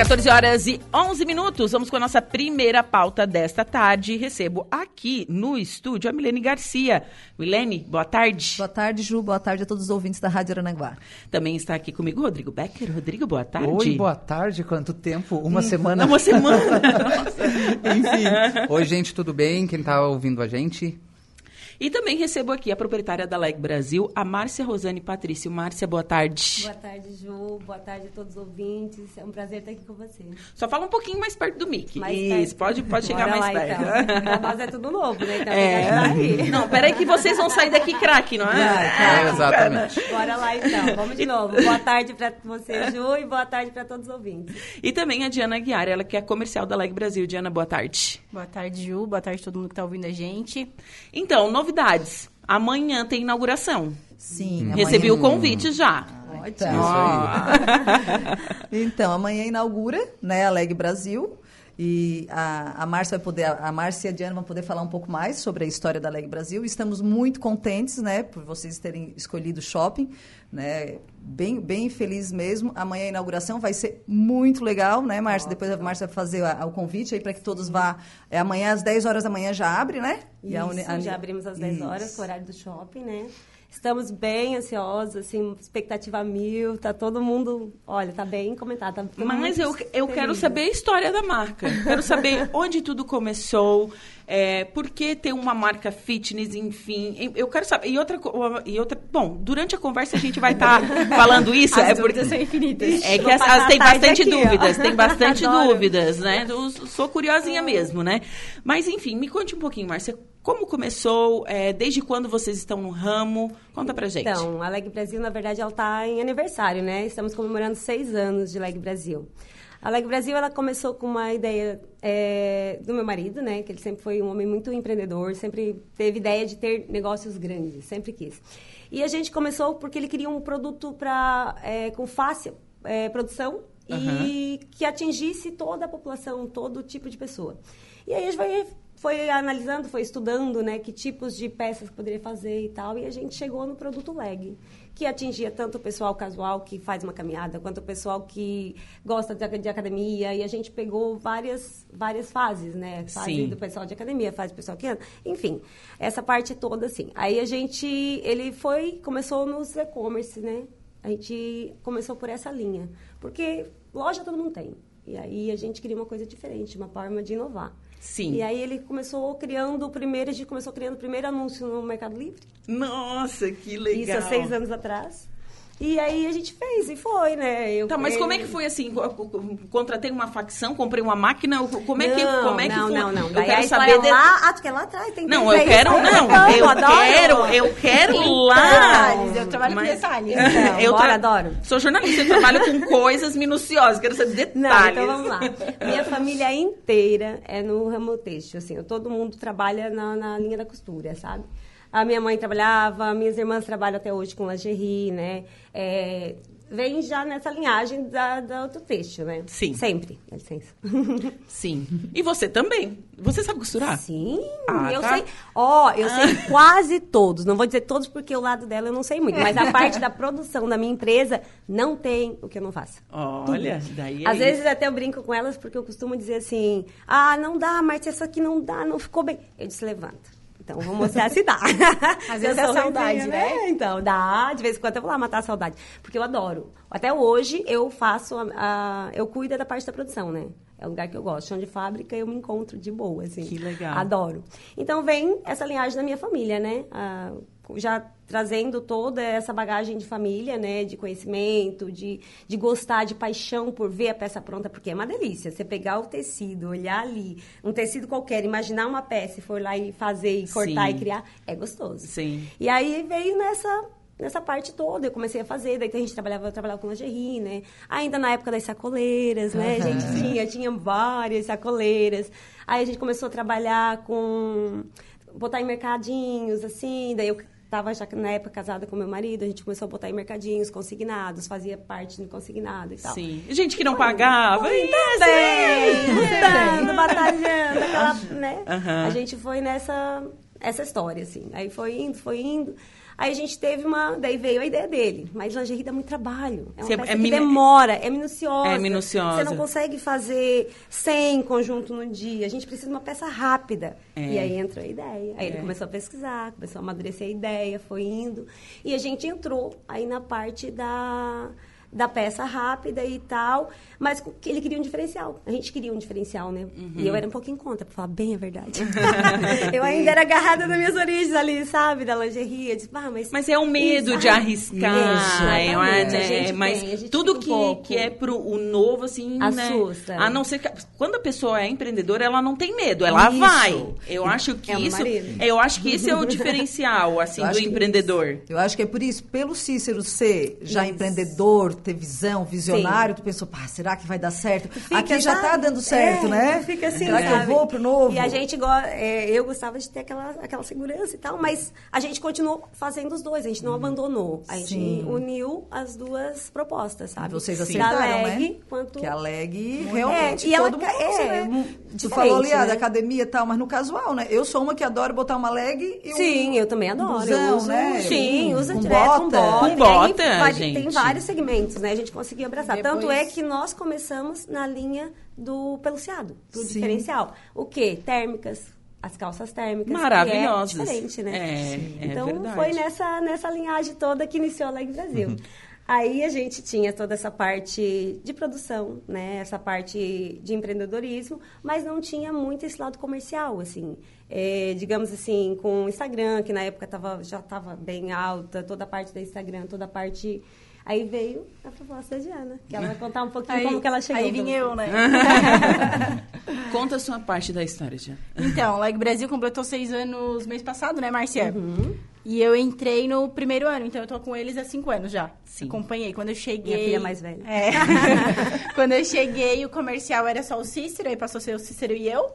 14 horas e 11 minutos. Vamos com a nossa primeira pauta desta tarde. Recebo aqui no estúdio a Milene Garcia. Milene, boa tarde. Boa tarde, Ju. Boa tarde a todos os ouvintes da Rádio Arananguá. Também está aqui comigo Rodrigo Becker. Rodrigo, boa tarde. Oi, boa tarde. Quanto tempo? Uma semana? Uma semana. Enfim. Oi, gente, tudo bem? Quem está ouvindo a gente? E também recebo aqui a proprietária da Leg Brasil, a Márcia Rosane Patrício. Márcia, boa tarde. Boa tarde, Ju. Boa tarde a todos os ouvintes. É um prazer estar aqui com você. Só fala um pouquinho mais perto do mic. Mais Isso, perto. pode, pode chegar Bora mais lá, perto. Então. Pra nós é tudo novo, né? Então É. aí. Não, peraí que vocês vão sair daqui craque, não é? É, exatamente. Bora lá, então. Vamos de novo. Boa tarde para você, Ju, e boa tarde para todos os ouvintes. E também a Diana Aguiar, ela que é comercial da Leg Brasil. Diana, boa tarde. Boa tarde, Ju. Boa tarde a todo mundo que está ouvindo a gente. Então, novidades. Amanhã tem inauguração. Sim. Recebi amanhã- o convite já. Então, então, amanhã inaugura, né, a Leg Brasil. E a, a Márcia vai poder, a Márcia e a Diana vão poder falar um pouco mais sobre a história da Leg Brasil. Estamos muito contentes, né, por vocês terem escolhido o shopping, né? Bem, bem feliz mesmo. Amanhã a inauguração vai ser muito legal, né, Márcia? Depois a Márcia vai fazer a- o convite aí para que todos vá. É, amanhã às 10 horas da manhã já abre, né? E a Isso, uni- a- já abrimos às 10 horas, Isso. com o horário do shopping, né? Estamos bem ansiosos, assim, expectativa mil, tá todo mundo, olha, tá bem comentado. Tá Mas eu, eu feliz, quero saber a história da marca. Quero saber onde tudo começou, é, por que ter uma marca fitness, enfim. Eu quero saber. E outra, e outra. Bom, durante a conversa a gente vai estar falando isso. As é porque são infinitas. É que as, as- tem bastante aqui, ó. dúvidas, tem bastante Adoro. dúvidas, né? Eu sou curiosinha mesmo, né? Mas enfim, me conte um pouquinho, Márcia. Como começou? é, desde quando vocês estão no ramo? Conta pra gente. Então, a Leg Brasil, na verdade, ela está em aniversário, né? Estamos comemorando seis anos de Leg Brasil. A Leg Brasil, ela começou com uma ideia é, do meu marido, né? Que ele sempre foi um homem muito empreendedor, sempre teve ideia de ter negócios grandes, sempre quis. E a gente começou porque ele queria um produto pra, é, com fácil é, produção e que atingisse toda a população, todo tipo de pessoa. E aí a gente foi, foi analisando, foi estudando, né, que tipos de peças poderia fazer e tal, e a gente chegou no produto leg, que atingia tanto o pessoal casual que faz uma caminhada, quanto o pessoal que gosta de, de academia, e a gente pegou várias, várias fases, né, fase Sim. do pessoal de academia, fase do pessoal que anda, enfim, essa parte toda, assim. Aí a gente, ele foi, começou nos e-commerce, né, a gente começou por essa linha, porque loja todo mundo tem, e aí a gente queria uma coisa diferente, uma forma de inovar. Sim. E aí ele começou criando o primeiro, a gente começou criando o primeiro anúncio no Mercado Livre. Nossa, que legal. Isso há seis anos atrás. E aí a gente fez, e foi, né? Eu, Tá, mas como é que foi assim? Co- co- Contratei uma facção, comprei uma máquina. Como é que, não, como é que não, foi? Não, não, Eu Daí quero saber. história de- lá, ah, tu quer lá atrás, tem que Não, eu quero, não. Eu adoro. quero, eu quero lá. Detalhes, eu trabalho com detalhes. Então, eu bora, adoro. Sou jornalista, eu trabalho com coisas minuciosas, quero saber detalhes. Não, então vamos lá. Minha família inteira é no ramo têxtil, assim, todo mundo trabalha na, na linha da costura, sabe? A minha mãe trabalhava, minhas irmãs trabalham até hoje com lingerie, né? É, vem já nessa linhagem da, da, do têxtil, né? Sim. Sempre, dá licença. Sim. E você também? Você sabe costurar? Sim, Ah, eu tá. sei. Ó, eu sei quase todos. Não vou dizer todos porque o lado dela eu não sei muito. Mas a parte da produção da minha empresa não tem o que eu não faça. Olha, daí é Às isso. vezes até eu brinco com elas porque eu costumo dizer assim: ah, não dá, Márcia, isso aqui não dá, não ficou bem. Eu disse: levanta. Então, vou mostrar se dá. Às vezes é saudade, ruimzinha, né? Então, dá. De vez em quando eu vou lá matar a saudade. Porque eu adoro. Até hoje, eu faço... A, a- eu cuido da parte da produção, né? É um lugar que eu gosto. Chão de fábrica, eu me encontro de boa, assim. Que legal. Adoro. Então, vem essa linhagem da minha família, né? Ah, já trazendo toda essa bagagem de família, né? De conhecimento, de, de gostar, de paixão por ver a peça pronta, porque é uma delícia. Você pegar o tecido, olhar ali, um tecido qualquer, imaginar uma peça e for lá e fazer, e cortar Sim. e criar, é gostoso. Sim. E aí veio nessa nessa parte toda, eu comecei a fazer, daí a gente trabalhava, eu trabalhava com lingerie, né? Ainda na época das sacoleiras, né? A gente tinha, tinha várias sacoleiras. Aí a gente começou a trabalhar com botar em mercadinhos, assim, daí eu Tava já na época casada com meu marido, a gente começou a botar em mercadinhos consignados, fazia parte do consignado e tal. Sim. Gente que não pagava. Foi também, lutando, batalhando, aquela, né? A gente foi nessa essa história, assim. Aí foi indo, foi indo. Aí a gente teve uma. Daí veio a ideia dele. Mas lingerie dá muito trabalho. É uma Você- peça é que demora, é minuciosa. É minuciosa. Você não consegue fazer 100 conjunto no dia. A gente precisa de uma peça rápida. É. E aí entrou a ideia. Aí É. ele começou a pesquisar, começou a amadurecer a ideia, foi indo. E a gente entrou aí na parte da, da peça rápida e tal. Mas que ele queria um diferencial. A gente queria um diferencial, né? Uhum. E eu era um pouco em conta, pra falar bem a verdade. eu ainda era agarrada nas minhas origens ali, sabe? Da lingerie. Eu disse, ah, mas... Mas é o medo de Exato. arriscar, Exatamente, é, né? gente mas tem, a gente tudo fica um que, que é pro o novo, assim, Assusta. né? A não ser que, quando a pessoa é empreendedora, ela não tem medo, ela Isso. vai. Eu acho que É isso, marido. eu acho que esse é o diferencial, assim, do que- empreendedor. Eu acho que é por isso, pelo Cícero ser já empreendedor, ter visão, visionário, tu pensou, pá, será que vai dar certo? Aqui já sabe? tá dando certo, É, né? Fica assim, será que eu sabe? vou pro novo? E a gente, é, eu gostava de ter aquela, aquela segurança e tal, mas a gente continuou fazendo os dois, a gente não abandonou. A gente Sim. uniu as duas propostas, sabe? Vocês aceitaram, leg, né? quanto... Que a leg realmente É, e ela todo ca- mundo usa, é, né? Tu falou ali, ah, né? da academia e tal, mas no casual, né? Eu sou uma que adoro botar uma leg e um Sim, eu também adoro. blusão, eu uso, né? Sim, Um- usa com direto com bota. bota. Com e aí bota, gente. Tem vários segmentos, né? A gente conseguiu abraçar. Depois- Tanto é que nós começamos na linha do peluciado, do Sim. diferencial. O quê? Térmicas. As calças térmicas. Maravilhosas. Que é diferente, né? É, é então verdade. foi nessa, nessa linhagem toda que iniciou a Leg Brasil. Aí a gente tinha toda essa parte de produção, né? Essa parte de empreendedorismo, mas não tinha muito esse lado comercial, assim. É, digamos assim, com o Instagram, que na época tava, já estava bem alta, toda a parte do Instagram, toda a parte... Aí veio a proposta da Diana, que ela vai contar um pouquinho como que ela chegou. Aí vim pra eu, né? Conta a sua parte da história, já. Então, Leg Brasil completou seis anos mês passado, né, Marcia? Uhum. E eu entrei no primeiro ano, então eu tô com eles há cinco anos já. Sim. Acompanhei. Quando eu cheguei. Minha filha mais velha. É. Quando eu cheguei, o comercial era só o Cícero, aí passou a ser o Cícero e eu.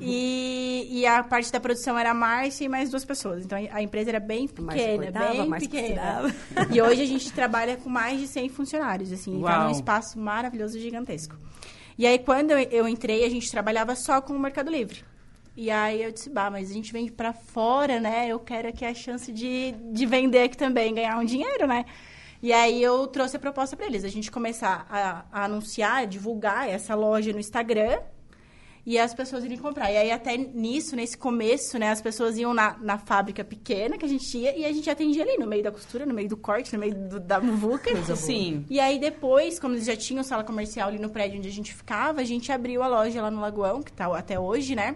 E, e a parte da produção era a Márcia e mais duas pessoas. Então a empresa era bem pequena, bem pequena. E hoje a gente trabalha com mais de 100 funcionários, assim, tá Uau. num espaço maravilhoso e gigantesco. E aí, quando eu, entrei, a gente trabalhava só com o Mercado Livre. E aí eu disse, bah, mas a gente vende pra fora, né? Eu quero aqui a chance de, de vender aqui também, ganhar um dinheiro, né? E aí eu trouxe a proposta pra eles, a gente começar a, a anunciar, divulgar essa loja no Instagram e as pessoas irem comprar. E aí até nisso, nesse começo, né, as pessoas iam na, na fábrica pequena que a gente ia e a gente atendia ali, no meio da costura, no meio do corte, no meio do- da muvuca. Sim. E aí depois, como eles já tinham sala comercial ali no prédio onde a gente ficava, a gente abriu a loja lá no Lagoão, que tá até hoje, né?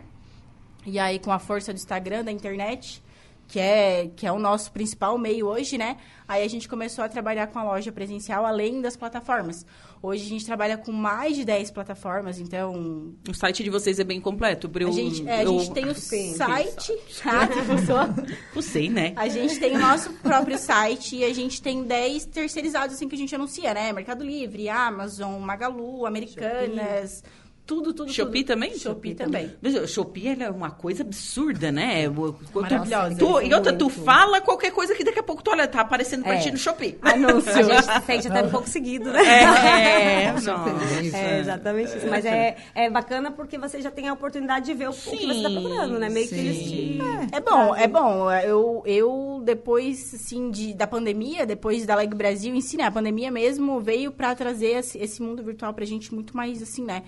E aí com a força do Instagram, da internet, que é, que é o nosso principal meio hoje, né? Aí a gente começou a trabalhar com a loja presencial além das plataformas. Hoje a gente trabalha com mais de 10 plataformas, então O site de vocês é bem completo. eu- a gente, é, a eu- gente tem o Sim, site. Ah, que funciona. Eu sei, né? A gente tem o nosso próprio site e a gente tem 10 terceirizados assim que a gente anuncia, né? Mercado Livre, Amazon, Magalu, Americanas, tudo, tudo, Shopee tudo. também? Shopee também. Mas o Shopee ela é uma coisa absurda, né? Tu- Maravilhosa. tu- e outra, tu fala qualquer coisa que daqui a pouco tu olha, tá aparecendo pra É. ti no Shopee. Anúncio. A gente sente até um pouco seguido, né? É, é, Nossa, não. feliz. É, exatamente isso. Mas é, é bacana porque você já tem a oportunidade de ver o, o que você está Sim, procurando, né? Meio que eles te... É bom, é bom. Eu, eu depois, assim, de, da pandemia, depois da Leg Brasil em si, né? A pandemia mesmo veio pra trazer esse, esse mundo virtual pra gente muito mais, assim, né?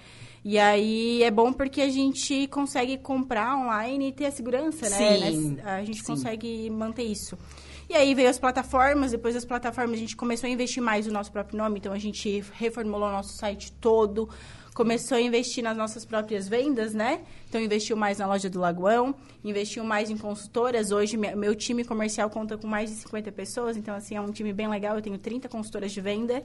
E aí é bom porque a gente consegue comprar online e ter a segurança, né? Sim? A gente sim. consegue manter isso. E aí veio as plataformas, depois das plataformas a gente começou a investir mais no nosso próprio nome, então a gente reformulou o nosso site todo, começou a investir nas nossas próprias vendas, né? Então investiu mais na loja do Lagoão, investiu mais em consultoras. Hoje me- meu time comercial conta com mais de 50 pessoas, então assim é um time bem legal. Eu tenho 30 consultoras de venda.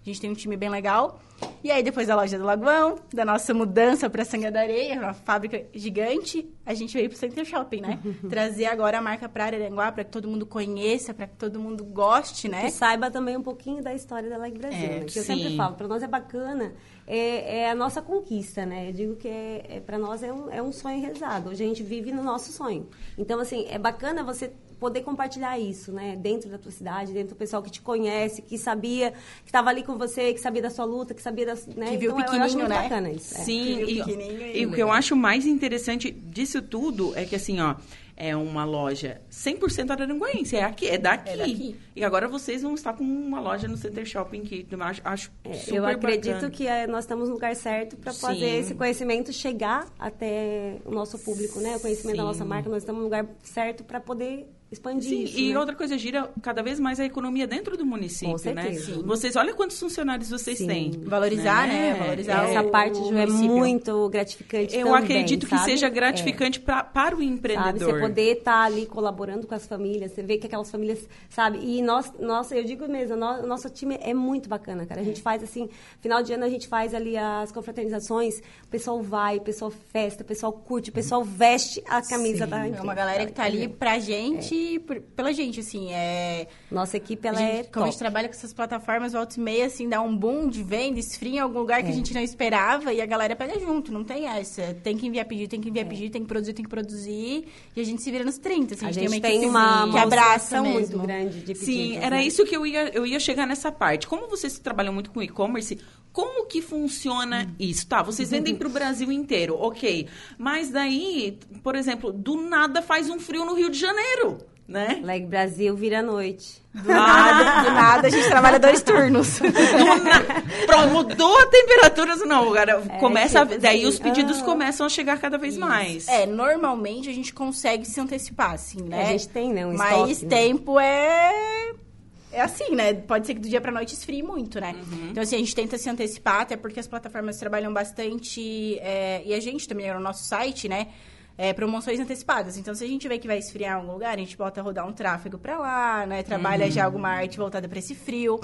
A gente tem um time bem legal. E aí, depois da loja do Lagoão, da nossa mudança para Sanga da Areia, uma fábrica gigante, a gente veio para o Center Shopping, né? Trazer agora a marca para Araranguá, para que todo mundo conheça, para que todo mundo goste, né? Que saiba também um pouquinho da história da Leg Brasil, É, né? Que eu sim. sempre falo, para nós é bacana, é, é a nossa conquista, né? Eu digo que é, é, para nós é um, é um sonho realizado. Hoje a gente vive no nosso sonho. Então, assim, é bacana você poder compartilhar isso, né? Dentro da tua cidade, dentro do pessoal que te conhece, que sabia, que estava ali com você, que sabia da sua luta, que sabia das... Né? Que viu então, eu acho pequenininho, muito né? bacana isso. é. Sim, Que viu e, pequenininho e e o que eu acho mais interessante disso tudo é que assim, ó, é uma loja 100% araranguense, é aqui, é daqui. É daqui. E agora vocês vão estar com uma loja no Center Shopping que eu acho, acho É, super eu acredito bacana. que é, nós estamos no lugar certo para fazer esse conhecimento chegar até o nosso público, né? O conhecimento da Sim. nossa marca, nós estamos no lugar certo para poder expandir Sim, isso. e né? outra coisa, gira cada vez mais a economia dentro do município, Com né? certeza. Sim. Vocês, olha quantos funcionários vocês Sim. têm. Valorizar, né? Valorizar Essa o- parte, o é município. muito gratificante Eu também, acredito que sabe? seja gratificante pra, para o É. Sabe, empreendedor. você poder estar ali colaborando com as famílias, você vê que aquelas famílias, sabe? E nós, nossa, eu digo mesmo, no- o nosso time é muito bacana, cara. A gente faz assim, final de ano a gente faz ali as confraternizações, o pessoal vai, o pessoal festa, o pessoal curte, o pessoal veste a camisa da É empresa. uma galera que tá ali pra gente, e por- pela gente, assim, é... Nossa equipe, ela a gente, é como a top. gente trabalha com essas plataformas, volta e meia, assim, dá um boom de venda, esfria em algum lugar que a gente não esperava e a galera pega junto, não tem essa. Tem que enviar pedido, tem que enviar pedido, tem que produzir, tem que produzir. E a gente se vira nos 30, assim, A a gente gente, tem tem uma uma, equipe que uma abraça muito grande de. Sim, era né? isso que eu ia, eu ia chegar nessa parte. Como vocês trabalham muito com e-commerce, como que funciona isso? Tá, vocês vendem para o Brasil inteiro, ok. Mas daí, por exemplo, do nada faz um frio no Rio de Janeiro, né? Leg Brasil vira noite. Do nada, do nada, a gente trabalha dois turnos. Do na- Pronto, mudou a temperatura, não, cara, começa, a- tipo daí assim, os pedidos ah. começam a chegar cada vez mais. É, normalmente a gente consegue se antecipar, assim, né? A gente tem, né, um Mas estoque, né? tempo é... É assim, né? Pode ser que do dia pra noite esfrie muito, né? Uhum. Então, assim, a gente tenta se antecipar, até porque as plataformas trabalham bastante... é, e a gente também, no nosso site, né? É, promoções antecipadas. Então, se a gente vê que vai esfriar em algum lugar, a gente bota a rodar um tráfego pra lá, né? Trabalha Uhum. já alguma arte voltada pra esse frio.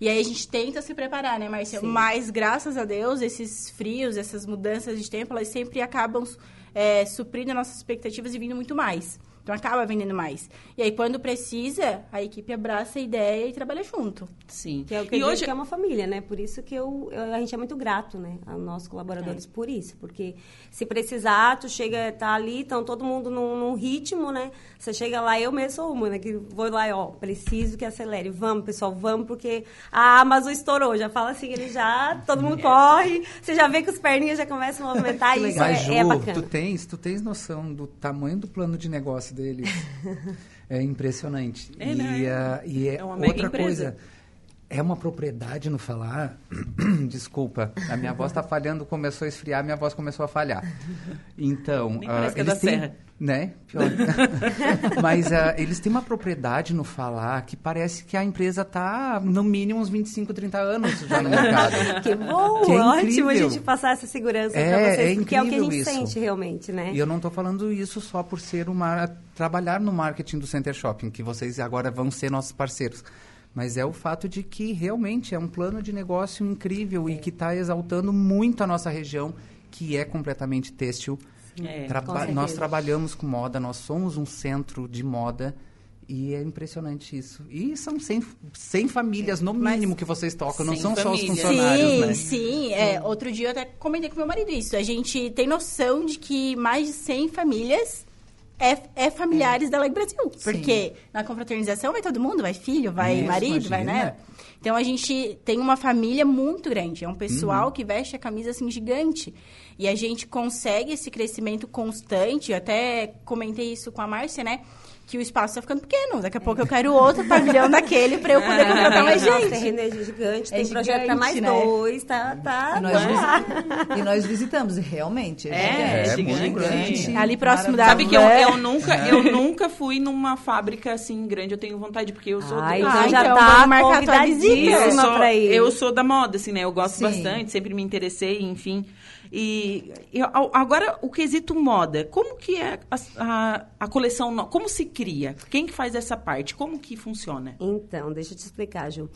E aí a gente tenta se preparar, né, Marcia? Mas, graças a Deus, esses frios, essas mudanças de tempo, elas sempre acabam é, suprindo nossas expectativas e vindo muito mais. Então, acaba vendendo mais. E aí, quando precisa, a equipe abraça a ideia e trabalha junto. Sim. Que é o que e eu digo hoje que é uma família, né? Por isso que eu, eu- a gente é muito grato, né? Aos nossos colaboradores por isso. Porque se precisar, tu chega, tá ali, então todo mundo num, num ritmo, né? Você chega lá, eu mesmo sou uma, né? Que vou lá e, ó, preciso que acelere. Vamos, pessoal, vamos, porque a Amazon estourou. Já fala assim, ele já, todo mundo corre. Você já vê que os perninhas já começam a movimentar isso Mas, é, Ju, é bacana. tu tens, tu tens noção do tamanho do plano de negócio deles? é impressionante. É, e, né? ah, e é, É outra empresa. coisa. É uma propriedade no falar. Desculpa, a minha voz está falhando, começou a esfriar, minha voz começou a falhar. Então, Nem parece que é eles da têm, Serra. né? Pior. Mas ah, eles têm uma propriedade no falar que parece que a empresa está no mínimo uns 25, 30 anos já no mercado. Que bom, Que é ótimo a gente passar essa segurança É, pra vocês, é porque é o que a gente isso. sente realmente, né? E eu não estou falando isso só por ser uma trabalhar no marketing do Center Shopping, que vocês agora vão ser nossos parceiros. Mas é o fato de que realmente é um plano de negócio incrível e que está exaltando muito a nossa região, que é completamente têxtil. É, Traba- nós trabalhamos com moda, nós somos um centro de moda e é impressionante isso. E são 100, 100 famílias, no mínimo, que vocês tocam, não 100 são só os famílias. funcionários, sim, né? sim. É, outro dia eu até comentei com meu marido isso. A gente tem noção de que mais de 100 famílias é, é familiares da Leg Brasil. Porque na confraternização vai todo mundo, vai filho, vai Isso, marido, vai, né? imagina. Então a gente tem uma família muito grande. É um pessoal Uhum. que veste a camisa assim gigante. E a gente consegue esse crescimento constante. Eu até comentei isso com a Márcia, né? Que o espaço tá ficando pequeno. Daqui a pouco eu quero outro pavilhão daquele pra eu poder contratar mais gente. terreno é gigante, É tem projeto para gigante, mais né? dois, tá, tá. E nós, visi- e nós visitamos, e realmente. É, É, gigante. gigante. Ali próximo da Sabe que eu, eu nunca, eu nunca fui numa fábrica assim grande, eu tenho vontade, porque eu sou Ah, do- então Ah, já então tá marcar a tua eu convidadíssima sou, pra ir. eu sou da moda, assim, né? Eu gosto Sim. bastante, sempre me interessei, enfim. E eu- agora, o quesito moda, como que é a, a, a coleção, como se cria? Quem que faz essa parte? Como que funciona? Então, deixa eu te explicar, Ju.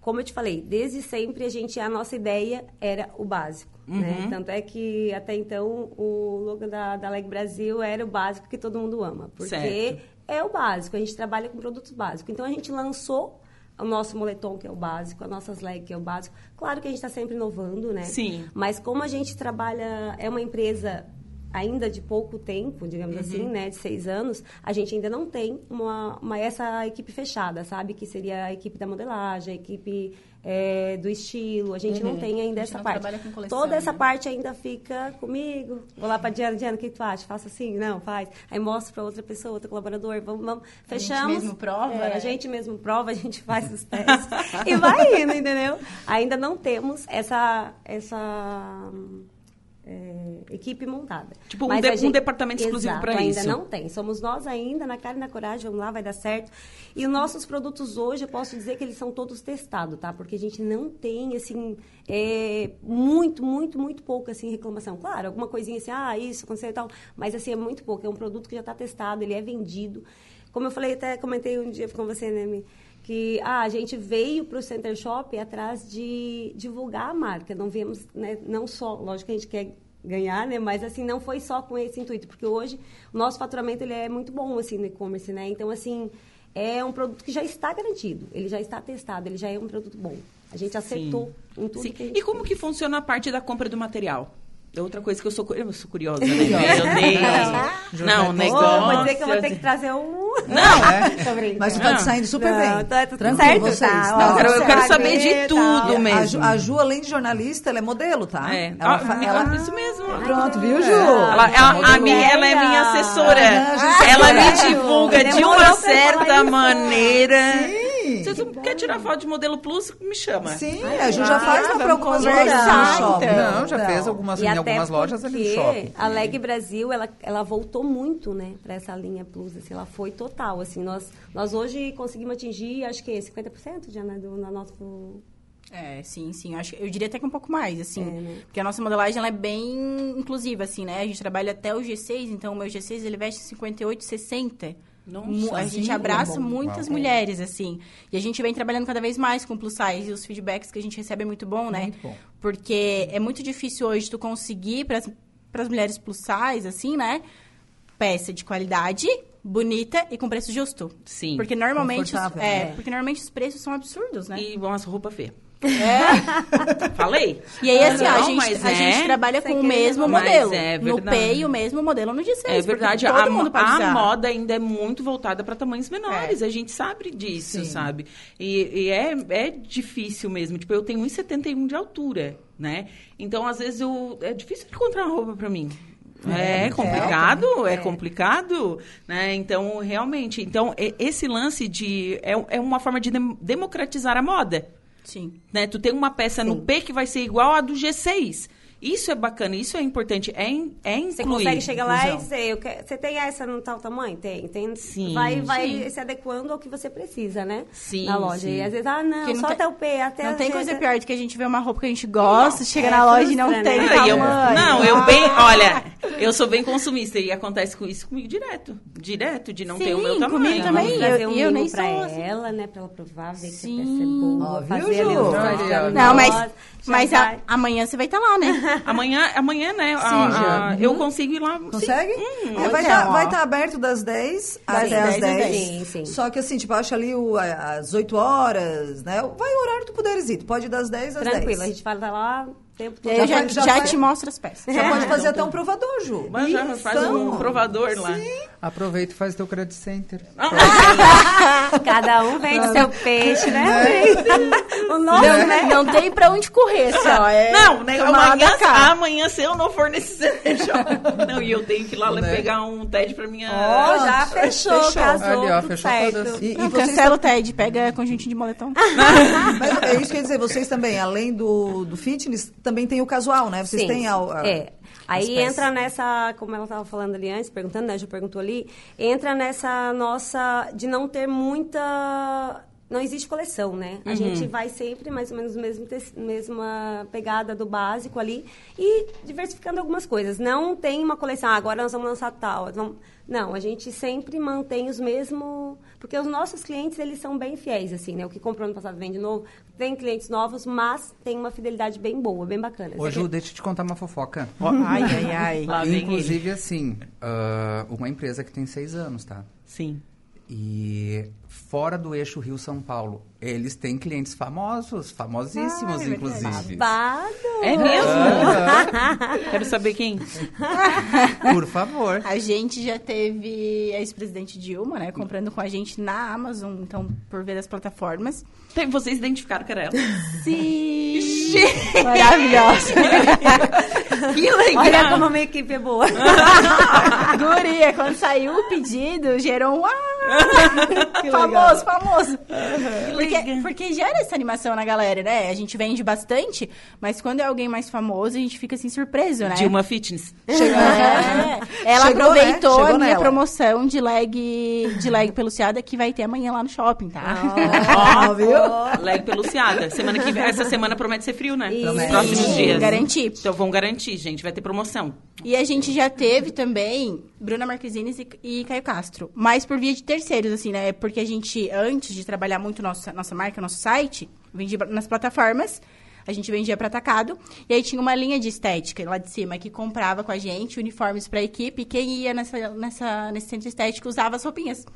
Como eu te falei, desde sempre a gente, a nossa ideia era o básico, né? Tanto é que até então o logo da, da Leg Brasil era o básico que todo mundo ama, porque Certo. é o básico, a gente trabalha com produtos básicos. Então a gente lançou o nosso moletom, que é o básico, as nossas leg, que é o básico. Claro que a gente está sempre inovando, né? Sim. Mas como a gente trabalha, é uma empresa ainda de pouco tempo, digamos assim, né, de seis anos, a gente ainda não tem uma, uma essa equipe fechada, sabe? Que seria a equipe da modelagem, a equipe é, do estilo. A gente não tem ainda A gente essa parte. trabalha com coleção, Toda essa né? parte ainda fica comigo. Vou lá para Diana, Diana, o que tu acha? Faça assim? Não, faz. Aí mostro para outra pessoa, outro colaborador. Vamos, vamos. A gente Fechamos. mesmo prova, É, é. A gente mesmo prova, a gente faz os testes e vai indo, entendeu? Ainda não temos essa essa é, equipe montada. Tipo, um de- a um departamento exclusivo Exato, pra ainda isso. não tem. Somos nós ainda, na cara e na coragem, vamos lá, vai dar certo. E os nossos produtos hoje, eu posso dizer que eles são todos testados, tá? Porque a gente não tem, assim, é, muito, muito, muito pouco, assim, reclamação. Claro, alguma coisinha assim, ah, isso, aconteceu e tal. Mas, assim, é muito pouco. É um produto que já está testado, ele é vendido. Como eu falei, até comentei um dia com você, né, Mi? Que ah, a gente veio para o Center Shop atrás de divulgar a marca. Não viemos, né, não só, lógico que a gente quer ganhar, né, mas assim não foi só com esse intuito, porque hoje o nosso faturamento ele é muito bom assim no e-commerce, né? Então assim é um produto que já está garantido, ele já está testado, ele já é um produto bom. A gente acertou em tudo Sim. E como fez. que funciona a parte da compra do material? É outra coisa que eu sou, eu sou curiosa, né? Meu Deus. Não, negócio. Vou dizer que eu vou ter que trazer um. Não, Tô brincando. Mas tu tá Não. saindo super Não, bem. tá tudo Tranquilo, certo, vocês. tá? Não, eu quero, eu quero saber de ver, tudo tá? A Ju, mesmo. a Ju, a Ju, além de jornalista, ela é modelo, tá? É. Ela, Ah, fa- ela- isso mesmo. Pronto, viu, Ju? Ela, ela- a minha, ela é minha assessora. Ah, ela me divulga de uma certa falar isso. Se você quer tirar foto de modelo plus, me chama. Sim, a Ju já faz lá vamos para algumas lojas no shopping. então. Não, já fez algumas E em até algumas lojas ali no shopping. A Leg Brasil, ela, ela voltou muito, né, para essa linha Plus, assim, ela foi total, assim, nós, nós hoje conseguimos atingir, acho que 50% já, né, do, no nosso... É, sim, sim. Eu, acho, eu diria até que um pouco mais, assim. É, né? Porque a nossa modelagem ela é bem inclusiva, assim, né? A gente trabalha até o G6, então o meu G6 ele veste 58, 60. Nossa, a gente abraça é bom. muitas Uau. mulheres, assim. E a gente vem trabalhando cada vez mais com plus size. E os feedbacks que a gente recebe é muito bom, né? Muito bom. Porque é muito difícil hoje tu conseguir para as mulheres plus size, assim, né? Peça de qualidade, bonita e com preço justo. Sim. Porque normalmente, os, é, né? porque normalmente os preços são absurdos, né? E umas roupas feias. É. Falei? E aí, assim, a, Não, gente, mas a é. gente trabalha com o mesmo modelo. é no. P o mesmo modelo no 16. É verdade, todo a, mundo pode a moda ainda é muito voltada para tamanhos menores, a gente sabe disso, Sim. sabe? E, e é, é difícil mesmo, tipo, eu tenho 1,71 de altura, né? Então, às vezes, eu, é difícil encontrar uma roupa para mim. É, complicado, é, complicado, né? Então, realmente, então, esse lance de... É, é uma forma de dem- democratizar a moda, Sim. né? Tu tem uma peça no Sim. P que vai ser igual a do G6. Isso é bacana, isso é importante, é, in- é incluir. Você consegue chegar lá e dizer, eu quero- você tem essa no tal tamanho? Tem. tem Sim, vai vai sim. se adequando ao que você precisa, né? Sim, Na loja. sim. E às vezes, ah, não, não só tem- até o P, até Não a tem coisa até- pior do que a gente ver uma roupa que a gente gosta, chega é, na loja e não frustra, tem né? Ah, eu- tamanho. não, eu bem, olha, eu sou bem consumista e acontece com isso comigo direto. Direto, de não ter o Sim, meu tamanho. comigo também. Eu- trazer um eu nem pra sou assim. ela, né? Pra ela provar, ver Sim. que a peça é boa. Ó, viu, fazer ali da Não, mas, mas amanhã você vai estar lá, né? Amanhã, amanhã, né? a- Sim, a- já. Eu consigo ir lá. Consegue? Sim. É, vai estar ó. tá, aberto das 10 Das até 10 as às 10. 10. Sim, sim. Só que assim, tipo, acho ali o, às 8 horas, né? Vai o horário que tu puderes ir. Tu pode ir das 10 às 10. Tranquilo, a gente vai estar lá tempo E todo. já, já já faz- te mostro as peças. Já pode fazer É. até um provador, Ju. Mas já faz um provador lá. Aproveita e faz teu credit center. Cada um vende seu peixe, né? o nosso, Não, né? não tem pra onde correr, só. É Não, né, amanhã, amanhã se eu não for nesse shopping. Não, e eu tenho que ir lá Né? pegar um TED pra minha. Ó, já Pronto, fechou, fechou. casou, Ali, ó, tudo fechou certo. E, e Não, vocês cancela o TED, pega conjuntinho de moletom. Mas é isso que eu ia dizer, vocês também, além do, do fitness, também tem o casual, né? Vocês Sim, têm a, a- É. Aí entra nessa, como ela estava falando ali antes, perguntando, né? Já perguntou ali, entra nessa nossa de não ter muita. Não existe coleção, né? A gente vai sempre mais ou menos no mesmo mesma pegada do básico ali e diversificando algumas coisas. Não tem uma coleção, ah, agora nós vamos lançar tal. vamos- Não, a gente sempre mantém os mesmos. Porque os nossos clientes, eles são bem fiéis, assim, né? O que comprou no passado vem de novo. Tem clientes novos, mas tem uma fidelidade bem boa, bem bacana. Ô, Ju, deixa eu te contar uma fofoca. Ai, ai, ai. Lá vem Inclusive, assim, ah, uma empresa que tem seis anos, tá? Sim. E fora do eixo Rio-São Paulo, eles têm clientes famosos, famosíssimos, Ah, é verdade. inclusive. Babado! É mesmo? Quero saber quem. Por favor. A gente já teve a ex-presidente Dilma, né, comprando com a gente na Amazon, então, por ver as plataformas. Tem- Vocês identificaram que era ela. Sim! Maravilhosa! Que legal. Olha como a minha equipe é boa. Guria, quando saiu o pedido, gerou um... Famoso, famoso. Porque, legal. porque gera essa animação na galera, né? A gente vende bastante, mas quando é alguém mais famoso, a gente fica assim surpreso, né? Dilma Fitness. Chegou, É. Ela Chegou, aproveitou né? A minha nela. promoção de leg, de leg peluciada que vai ter amanhã lá no shopping, tá? Ó, viu? Leg peluciada. Semana que vem, essa semana promete ser frio, né? Nos próximos dias. Garanti. Então vão garantir, gente. Vai ter promoção. E a gente já teve também Bruna Marquezines e, e Caio Castro. Mas por via de terceiros, assim, né? Porque a gente, antes de trabalhar muito nossa, nossa marca, nosso site, vendia nas plataformas. A gente vendia para atacado. E aí tinha uma linha de estética lá de cima que comprava com a gente uniformes para a equipe. E quem ia nessa, nessa, nesse centro estético usava as roupinhas.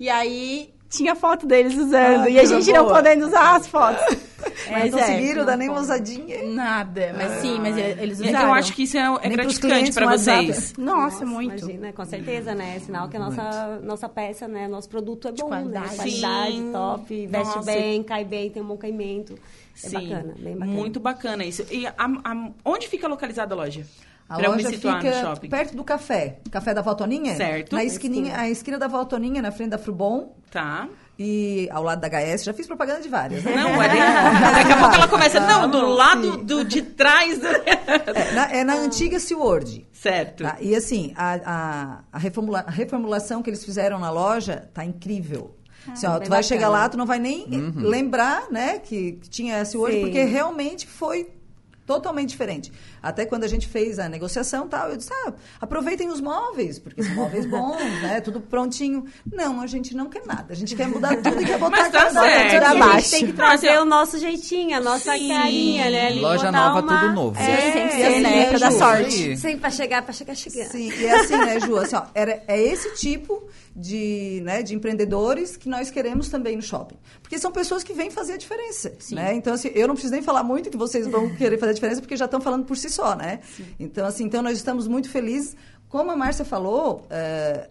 E aí tinha foto deles usando. Ah, e a gente não boa. podendo usar as fotos. Mas não conseguiram dar nem uma ousadinha. Nada. Mas sim, mas eles É, usaram. Eu acho que isso é, é gratificante WhatsApp. vocês. Nossa, muito. Imagina, com certeza, né? É sinal que a nossa, nossa peça, né? Nosso produto é bom, qualidade. né? Qualidade, Sim. top, veste Nossa. bem, cai bem, tem um bom caimento. É Sim, bacana, bem bacana. Muito bacana isso. E a- a- onde fica localizada a loja? A pra loja situar no fica shopping. perto do café. Café da Valtoninha? Certo. Na esquininha, a esquina da Valtoninha, na frente da Frubom. Tá. E ao lado da HS, já fiz propaganda de várias. né? Não, ali, daqui a pouco ela começa. Não, do lado do, de trás. do- É na, é na antiga SeaWorld. certo. Tá? E assim, a, a, a, reformula- a reformulação que eles fizeram na loja tá incrível. Assim, ó, tu vai bacana. chegar lá, tu não vai nem lembrar, né, que, que tinha essa hoje, Sim. porque realmente foi totalmente diferente. Até quando a gente fez a negociação tal, eu disse, ah, aproveitem os móveis, porque são móveis bons, né, tudo prontinho. Não, a gente não quer nada. A gente quer mudar tudo e quer botar Mas a tá cara da E a gente baixo. tem que trazer o nosso jeitinho, a nossa Sim. carinha, né? ali, Loja botar nova, uma- tudo novo. Sim, tem que É, ser, assim, né? Pra dar sorte. Sempre pra chegar, pra chegar chegando. Sim, e é assim, né, Ju? Assim, ó, era, é esse tipo de, né, de empreendedores que nós queremos também no shopping. Porque são pessoas que vêm fazer a diferença. Né? Então, assim, eu não preciso nem falar muito que vocês vão querer fazer a diferença, porque já estão falando por si só, né? Então, assim, então nós estamos muito felizes. Como a Márcia falou, eh,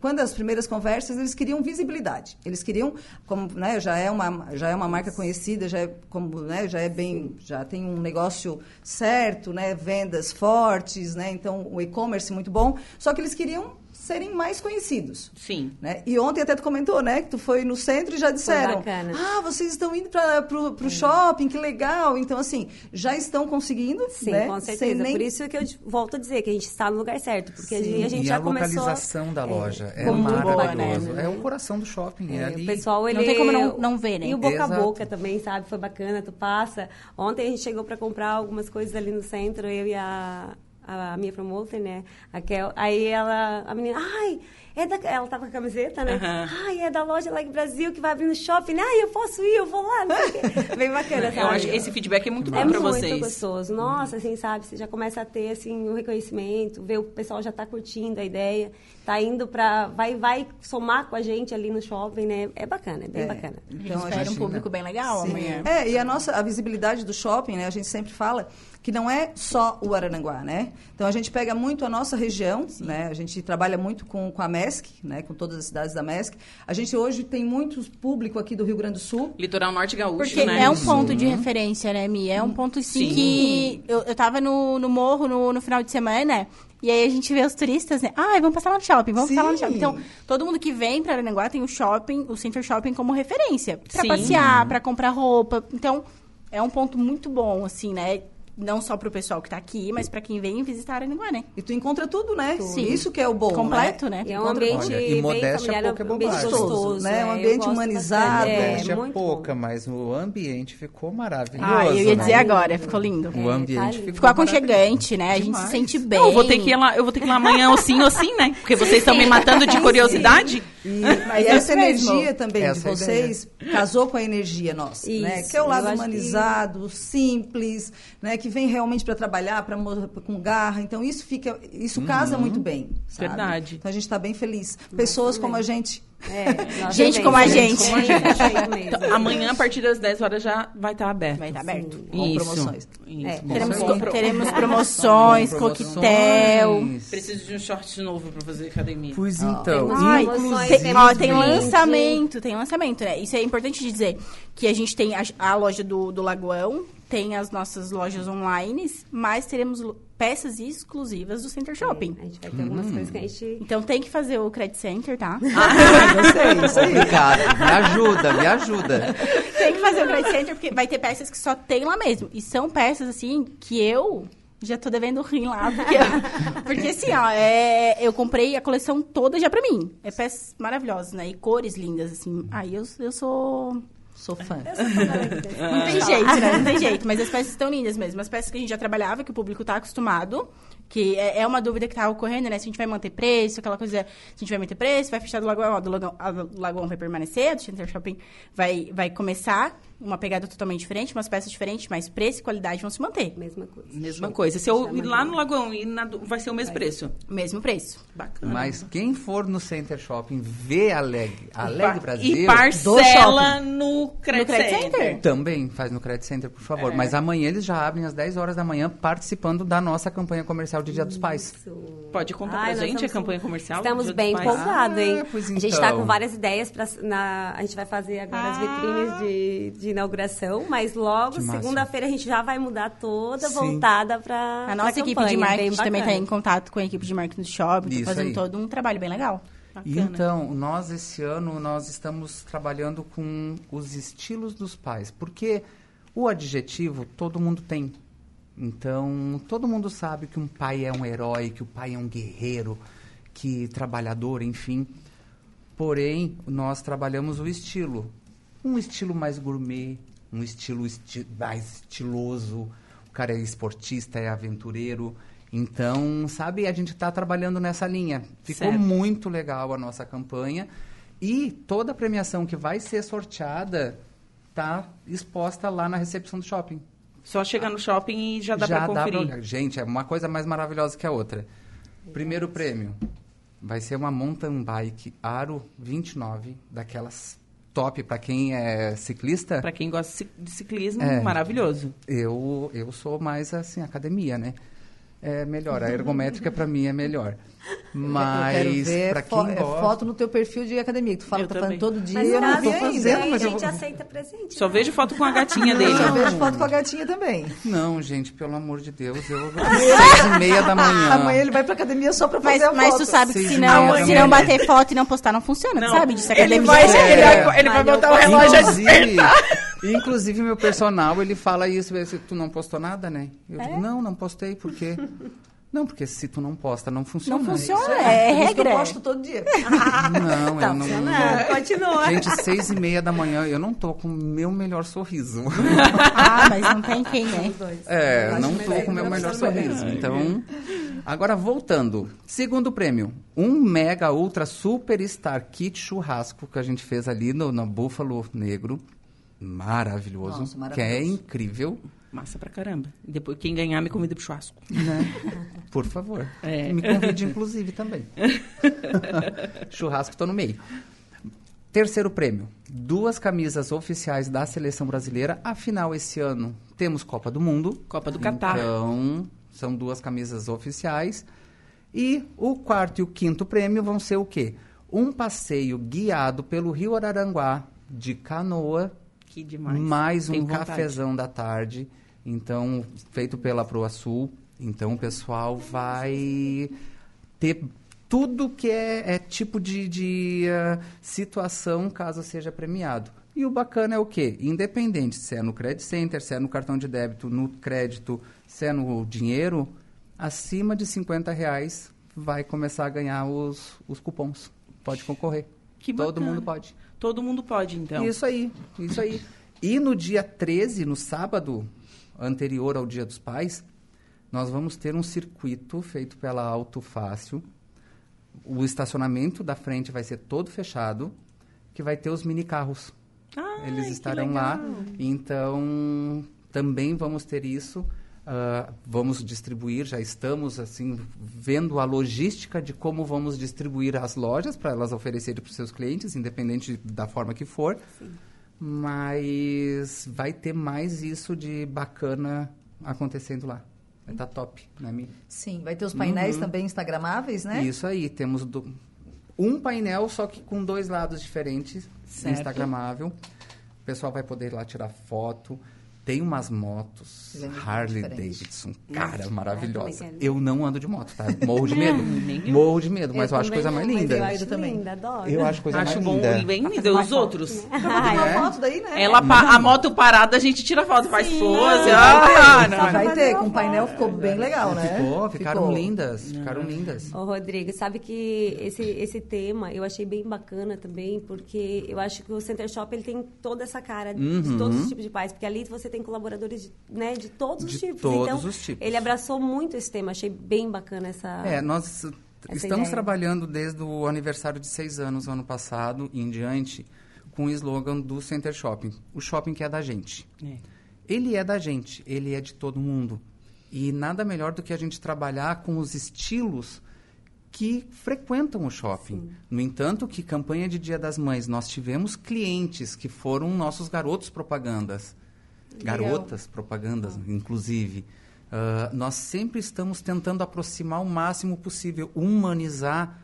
quando as primeiras conversas, eles queriam visibilidade. Eles queriam, como né, já é uma já é uma marca conhecida, já é como né, já é bem, já tem um negócio certo, né, vendas fortes, né, então o e-commerce muito bom. Só que eles queriam serem mais conhecidos. Sim. Né? E ontem até tu comentou, né? Que tu foi no centro e já disseram. bacana. Ah, vocês estão indo para pro, pro shopping, que legal. Então, assim, já estão conseguindo, Sim, né? com certeza. nem- Por isso que eu volto a dizer que a gente está no lugar certo. Porque a Sim. gente, a gente e já a começou... localização da loja é, ficou muito boa, maravilhoso. né? É o coração do shopping. É, É, ali. O pessoal, ele... Não tem como não- não ver, né? E o boca Exato. a boca também, sabe? Foi bacana, tu passa. Ontem a gente chegou para comprar algumas coisas ali no centro, eu e a, a minha promoter, né? A Kel. Aí ela, a menina, ai, é da... Ela tava com a camiseta, né? Ai, é da loja Leg Brasil que vai abrir no shopping. né? Ai, eu posso ir, eu vou lá. Bem bacana, sabe? Eu acho que esse feedback é muito bom É pra muito vocês. gostoso. Nossa, assim, sabe? Você já começa a ter, assim, o reconhecimento, ver o pessoal já tá curtindo a ideia, tá indo pra... Vai, vai somar com a gente ali no shopping, né? É bacana, é bem É. bacana. Então, a Espera um gente- público bem legal Sim. amanhã. É, e a nossa a visibilidade do shopping, né? A gente sempre fala que não é só o Araranguá, né? Então a gente pega muito a nossa região, né? A gente trabalha muito com, com a MESC, né? Com todas as cidades da MESC. A gente hoje tem muito público aqui do Rio Grande do Sul. Litoral Norte Gaúcho, Porque né? é um ponto de referência, né, Mi? É um ponto, assim, Sim. que... Eu, eu tava no, no morro no, no final de semana... E aí a gente vê os turistas, né? Ai, vamos passar lá no shopping, vamos passar lá no Sim. shopping. Então, todo mundo que vem pra Aranguá tem o shopping, o Center Shopping como referência. Pra Sim. passear, pra comprar roupa. Então, é um ponto muito bom, assim, né? Não só pro pessoal que tá aqui, mas pra quem vem visitar Aranguá, né? E tu encontra tudo, né? Sim. Isso que é o bom, Completo, né? E é um ambiente Olha, e bem modéstia familiar, pouco é um ambiente bobagem. gostoso, né? Um eu ambiente gosto humanizado. A É, festa é pouca, bom. mas o ambiente ficou maravilhoso. Ah, eu ia dizer né? agora, ficou lindo. O É, ambiente tá ficou. Ficou aconchegante, né? A gente Demais. se sente bem. Eu vou ter que ir lá, eu vou ter que ir lá amanhã, ou sim, ou sim, né? Porque vocês estão me matando de curiosidade. E, Mas e é essa isso mesmo. energia também Essa de é vocês casou com a energia nossa, né? Isso, Que é o lado acho que- humanizado, simples, né? Que vem realmente para trabalhar, para com garra. Então isso fica, isso casa muito bem, sabe? Verdade. Então a gente está bem feliz. Pessoas como a gente É, Gente também, como a né? gente. Como a gente, é. Então, amanhã, a partir das 10 horas, já vai estar aberto. Vai estar aberto. Com Isso. promoções. Isso. É, Bom, Teremos, bom co- pro- teremos promoções, coquetel. Preciso de um short novo pra fazer academia. Pois Ó, então, temos Ai, promoções, tem, ó, tem lançamento, tem lançamento, né? Isso é importante dizer. Que a gente tem a, a loja do, do Lagoão, tem as nossas lojas online, mas teremos peças exclusivas do Center Shopping. A gente vai ter algumas coisas que a gente... Então tem que fazer o Credit Center, tá? Gostei, isso aí. Obrigado, me ajuda, me ajuda. tem que fazer o Credit Center, porque vai ter peças que só tem lá mesmo. E são peças, assim, que eu já tô devendo rim lá. Porque, porque assim, ó, é, eu comprei a coleção toda já pra mim. É peças maravilhosas, né? E cores lindas, assim. Aí eu, eu sou... Sou fã. Não tem jeito, né? Não tem jeito. Mas as peças estão lindas mesmo. As peças que a gente já trabalhava, que o público tá acostumado. Que é, é uma dúvida que tá ocorrendo, né? Se a gente vai manter preço, aquela coisa... Se a gente vai manter preço, vai fechar do Lagoão, ó, do Lagoão, a do Lagoão vai permanecer, do Center Shopping vai, vai começar. Uma pegada totalmente diferente, umas peças diferentes, mas preço e qualidade vão se manter. Mesma coisa. Mesma coisa. Se eu ir lá no Lagoão e na vai ser o mesmo preço. Mesmo preço. Bacana. Mas quem for no Center Shopping vê a Leg, a Pa- Leg Brasil... E parcela no Credit, No Credit Center. Center? Também faz no Credit Center, por favor. É. Mas amanhã eles já abrem às 10 horas da manhã participando da nossa campanha comercial de Dia dos Pais. Isso. Pode contar Ai, pra gente a campanha comercial? Estamos bem empolgados, hein? Ah, pois A gente está então. com várias ideias para na A gente vai fazer agora as vitrines de, de inauguração, mas logo, segunda-feira, a gente já vai mudar toda Sim. voltada para A nossa equipe de marketing também está em contato com a equipe de marketing do shopping, tá fazendo aí. todo um trabalho bem legal. E então, nós esse ano nós estamos trabalhando com os estilos dos pais, porque o adjetivo todo mundo tem. Então, todo mundo sabe que um pai é um herói, que o pai é um guerreiro, que trabalhador, enfim. Porém, nós trabalhamos o estilo. Um estilo mais gourmet, um estilo esti mais estiloso. O cara é esportista, é aventureiro. Então, sabe, a gente está trabalhando nessa linha. Ficou Certo. muito legal a nossa campanha. E toda a premiação que vai ser sorteada está exposta lá na recepção do shopping. Só chegar no shopping e já dá Já pra dá conferir. pra- Gente, é uma coisa mais maravilhosa que a outra. Primeiro prêmio vai ser uma mountain bike Aro 29, daquelas top para quem é ciclista. Pra quem gosta de ciclismo, É. maravilhoso. Eu, eu sou mais assim, academia, né? É melhor, a ergométrica para mim é melhor. Mas para fo- quem é, gosta, foto no teu perfil de academia, que tu fala Eu que tá também. fazendo todo dia Mas e eu não quiser, fazendo, mas a eu vou... aceita presente. Só vejo foto com a gatinha dele. Eu vejo foto com a gatinha também. Não, gente, pelo amor de Deus, eu seis e meia da manhã. Amanhã ele vai pra academia só pra Mas, fazer a mas foto. tu sabe que se não, se não bater foto e não postar, não funciona, tu sabe disso. ele academia. vai, ele, É. vai- ele vai Mas botar o relógio a Inclusive, inclusive, meu personal, ele fala isso. ele diz, Tu não postou nada, né? Eu digo, não, não postei, por quê? Não, porque se tu não posta, não funciona. Não funciona, é, que regra. Eu posto todo dia. Não, Tá eu não... funcionando, continua. Gente, seis e meia da manhã, eu não tô com o meu melhor sorriso. Ah, mas não tem quem, né? É, não melhor, tô com o meu eu melhor sorriso. Então, agora voltando. Segundo prêmio, um mega ultra superstar kit churrasco que a gente fez ali no, no Búfalo Negro. Maravilhoso, Nossa, Que é incrível. Massa pra caramba. E depois, quem ganhar, me convida pro churrasco. Né? Por favor. É. Me convide, inclusive, também. Churrasco, tô no meio. Terceiro prêmio. Duas camisas oficiais da seleção brasileira. Afinal, esse ano temos Copa do Mundo. Copa do Catar. Então, são duas camisas oficiais. E o quarto e o quinto prêmio vão ser o quê? Um passeio guiado pelo Rio Araranguá de canoa Que demais. mais um Tenho vontade. cafezão da tarde, então feito pela Proa Sul. Então o pessoal vai ter tudo que é, é tipo de, de, ah, situação caso seja premiado. E o bacana é o quê? Independente se é no Credit Center, se é no cartão de débito, no crédito, se é no dinheiro, acima de 50 reais vai começar a ganhar os, os cupons. Pode concorrer. Que Todo bacana. mundo pode. Todo mundo pode, então. Isso aí, isso aí. E no dia 13, no sábado anterior ao Dia dos Pais, nós vamos ter um circuito feito pela Auto Fácil. O estacionamento da frente vai ser todo fechado, que vai ter os mini carros. Ai, Eles estarão lá. Então, também vamos ter isso. Ah, vamos distribuir, já estamos assim vendo a logística de como vamos distribuir as lojas para elas oferecerem para os seus clientes, independente da forma que for. Mas vai ter mais isso de bacana acontecendo lá. Vai estar top, né, Mi? Sim, vai ter os painéis Uhum. também instagramáveis, né? Isso aí, temos do- um painel, só que com dois lados diferentes, Certo. instagramável. O pessoal vai poder ir lá tirar foto. Tem umas motos, é Harley diferente. Davidson, cara, maravilhosa. também quero. Eu não ando de moto, tá? Morro de medo. Eu. Morro de medo, mas eu, acho também coisa mais linda. Eu acho também. linda, adoro. Eu acho coisa Acho mais bom linda. e bem lindo. Os outros. Uma É. foto daí, né? Ela, pa- a moto parada, a gente tira foto, faz pose. Vai Ah, ter, não, vai ter, com o painel ficou bem legal, né? Ficou, ficaram Ficou. lindas, ficaram lindas. Ô, Rodrigo, sabe que esse, esse tema eu achei bem bacana também, porque eu acho que o Center Shop ele tem toda essa cara de Uhum. todos os tipos de pais, porque ali você tem colaboradores de, né, de todos os De tipos. todos então, os tipos. ele abraçou muito esse tema, achei bem bacana essa. É, nós essa estamos ideia. trabalhando desde o aniversário de seis anos, ano passado, e em diante, com o slogan do Center Shopping. O shopping que é da gente. É. Ele é da gente, ele é de todo mundo. E nada melhor do que a gente trabalhar com os estilos que frequentam o shopping. No entanto, que campanha de Dia das Mães, nós tivemos clientes que foram nossos garotos propagandas. Garotas propagandas, inclusive. Ah, nós sempre estamos tentando aproximar o máximo possível, humanizar,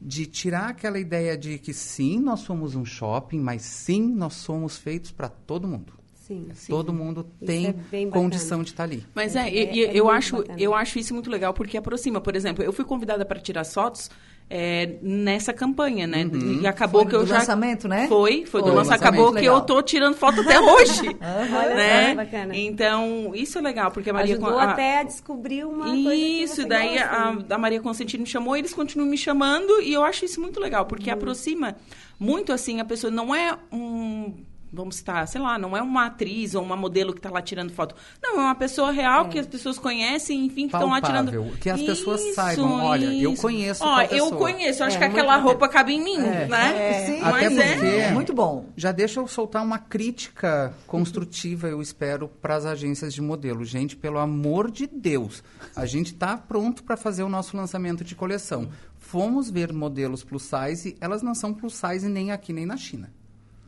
de tirar aquela ideia de que sim, nós somos um shopping, mas sim, nós somos feitos para todo mundo. Sim. Todo mundo Isso tem é condição de estar ali. Mas é, É- é eu, acho, bacana. eu acho isso muito legal porque aproxima. Por exemplo, eu fui convidada para tirar fotos é, nessa campanha, né? E acabou Foi que eu do já. lançamento, né? Foi, foi do Foi, lançamento. lançamento. Acabou que Legal. eu tô tirando foto até hoje. Olha né? só, que bacana. Então, isso é legal, porque a Maria. Ajudou a- até a descobrir uma coisa que Isso, daí a, a Maria Constantino me chamou, eles continuam me chamando e eu acho isso muito legal, porque Uhum. aproxima muito assim a pessoa. Não é um. Vamos citar, sei lá, não é uma atriz ou uma modelo que está lá tirando foto. Não, é uma pessoa real que as pessoas conhecem, enfim, que estão lá tirando. Palpável, que as pessoas saibam, olha, eu conheço Ó, tal eu pessoa. conheço, eu acho É, que muito aquela bacana. roupa cabe em mim, É. né? Sim, Até Mas porque- é. é muito bom. Já deixa eu soltar uma crítica construtiva, eu espero, para as agências de modelo. Gente, pelo amor de Deus, a gente está pronto para fazer o nosso lançamento de coleção. Fomos ver modelos plus size, elas não são plus size nem aqui nem na China.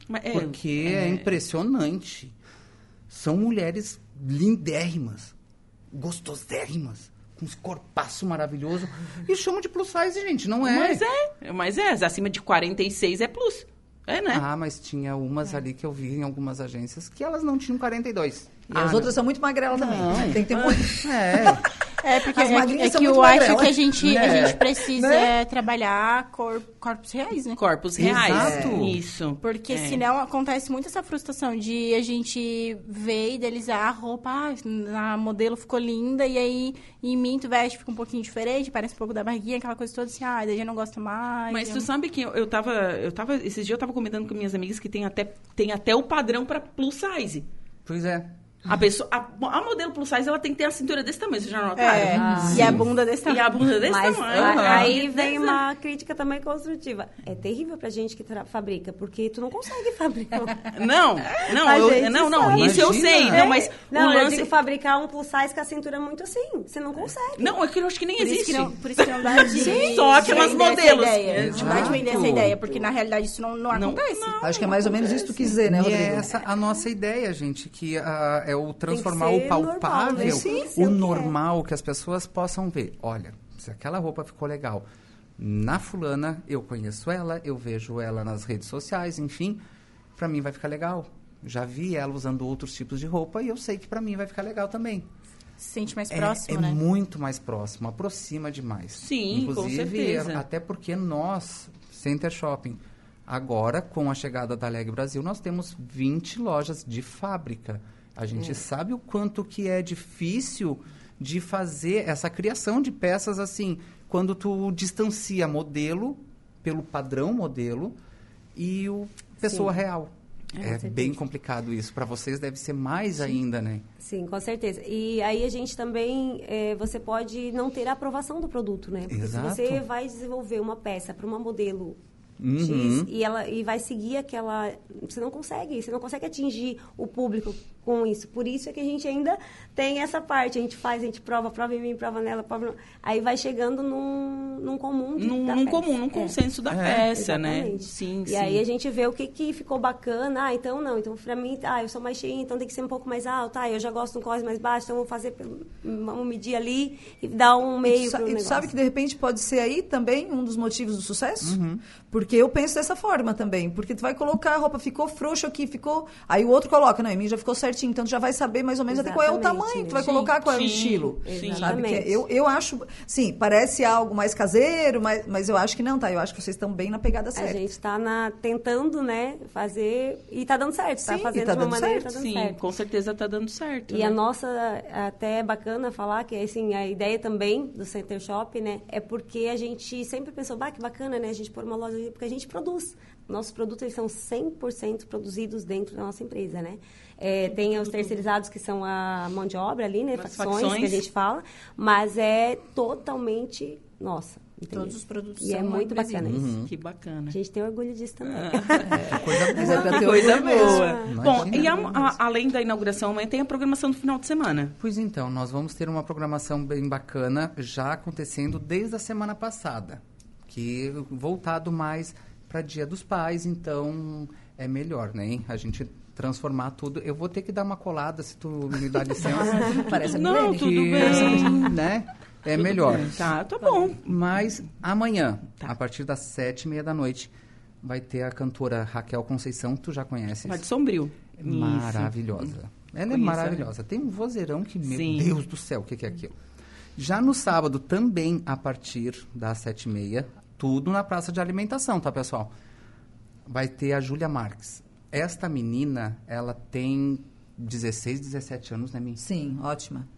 Mas é, Porque é, impressionante. São mulheres lindérrimas, gostosérrimas, com uns corpaço maravilhoso. E chamam de plus size, gente, não é? Mas é, mas é, acima de 46 é plus. É, né? Ah, mas tinha umas ali que eu vi em algumas agências que elas não tinham 42. E as outras são muito magrelas também. Tem que ter muito. É. É, porque As é, magrinhas é são que eu acho que a gente, a Né? gente precisa Né? trabalhar cor- corpos reais, né? Corpos reais. Exato. Isso. Porque É. senão acontece muito essa frustração de a gente ver e idealizar a roupa, ah, a modelo ficou linda, e aí em mim tu veste, fica um pouquinho diferente, parece um pouco da barriguinha, aquela coisa toda assim, ah, daí já não gosta mais. Mas tu sabe que eu, eu tava, eu tava, esses dias eu tava comentando com minhas amigas que tem até, tem até o padrão para plus size. Pois é. A pessoa, a, a modelo plus size, ela tem que ter a cintura desse tamanho, vocês já notaram? É, Ah. e a bunda desse E tamanho. a bunda desse Mas tamanho. aí E vem uma crítica também construtiva. É terrível pra gente que fabrica, porque tu não consegue fabricar. Não, não, eu, não, não, sabe. isso eu Imagina. sei, não, mas Não, o eu lance... digo fabricar um plus size com a cintura muito assim. Você não consegue. Não, é que eu acho que nem Por isso existe. que não, por isso que não dá de, só aquelas modelos. Não dá de vender essa ideia, porque na realidade isso não, não, Não, acontece. Acho que é mais ou menos isso que tu quis dizer, né, e Rodrigo? é essa a nossa ideia, gente, que ah, é o transformar o palpável, normal, né? Sim, sim, o é. normal, que as pessoas possam ver. Olha, se aquela roupa ficou legal na fulana, eu conheço ela, eu vejo ela nas redes sociais, enfim, pra mim vai ficar legal. Já vi ela usando outros tipos de roupa e eu sei que pra mim vai ficar legal também. Se sente mais É- próximo, é, né? muito mais próximo, aproxima demais. Sim, com Inclusive, certeza. até porque nós, Center Shopping, agora, com a chegada da Leg Brasil, nós temos 20 lojas de fábrica. A gente É. sabe o quanto que é difícil de fazer essa criação de peças assim, quando tu distancia modelo pelo padrão modelo e o pessoa Sim. real. É, É, bem complicado isso. Para vocês deve ser mais ainda, né? Sim, com certeza. E aí a gente também, é, você pode não ter a aprovação do produto, né? Porque Exato. se você vai desenvolver uma peça para uma modelo Uhum. X e ela e vai seguir aquela, você não consegue, você não consegue atingir o público com isso. Por isso é que a gente ainda tem essa parte. A gente faz, a gente prova, prova em mim, prova nela, prova... Aí vai chegando num, num comum de, Num, da num peça. comum, num É. consenso da É. peça, né? Sim, e sim. aí a gente vê o que, que ficou bacana. Ah, então não. Então, pra mim, ah, eu sou mais cheia, então tem que ser um pouco mais alto. Ah, eu já gosto de um corte mais baixo, então vamos fazer, pelo- vamos medir ali e dar um E meio tu, sa- pro e tu sabe que de repente pode ser aí também um dos motivos do sucesso? Uhum. Porque eu penso dessa forma também. Porque tu vai colocar a roupa, ficou frouxo aqui, ficou. Aí o outro coloca, não, em mim já ficou certinho, então tu já vai saber mais ou menos até qual é o Exatamente. tamanho que tu vai Sim, colocar, qual é o sim, estilo. sim. Sabe? Que Exatamente. eu, eu acho. Sim, parece algo mais caseiro, mas, mas eu acho que não, tá? Eu acho que vocês estão bem na pegada A certa. gente está na, tentando, né, fazer. E tá dando certo. Tá Sim, e fazendo tá de uma dando maneira certo. tá dando Sim, certo. com certeza tá dando certo. E né? a nossa, até é bacana falar que assim, a ideia também do Center Shop, né, é porque a gente sempre pensou, bah, que bacana, né, a gente pôr uma loja ali, porque a gente produz. Nossos produtos, eles são 100% produzidos dentro da nossa empresa, né. É, tem os terceirizados que são a mão de obra ali, né, As facções, facções. que a gente fala, mas é totalmente nossa. entendeu? Todos os produtos E é são muito brasileiros. bacana Uhum. isso. Que bacana. A gente tem orgulho disso também. Mas é pra ter Coisa orgulho mesmo. boa. Bom, e a- a- além da inauguração amanhã, tem a programação do final de semana. Pois então, nós vamos ter uma programação bem bacana já acontecendo desde a semana passada, que voltado mais para Dia dos Pais, então é melhor, né? A gente transformar tudo. Eu vou ter que dar uma colada se tu me dá licença. Parece Não, Milene. tudo que, bem. né? É melhor. Tá, tá bom. Mas amanhã, Tá. a partir das sete e meia da noite, vai ter a cantora Raquel Conceição, tu já conheces. Lá de Sombrio. Isso. Maravilhosa. Ela é Conheço maravilhosa. Tem um vozeirão que, meu Sim. Deus do céu, o que, que é aquilo? Já no sábado, também a partir das sete e meia, tudo na praça de alimentação, tá, pessoal? Vai ter a Júlia Marques. Esta menina, ela tem 16, 17 anos, né, minha? Sim, ótima.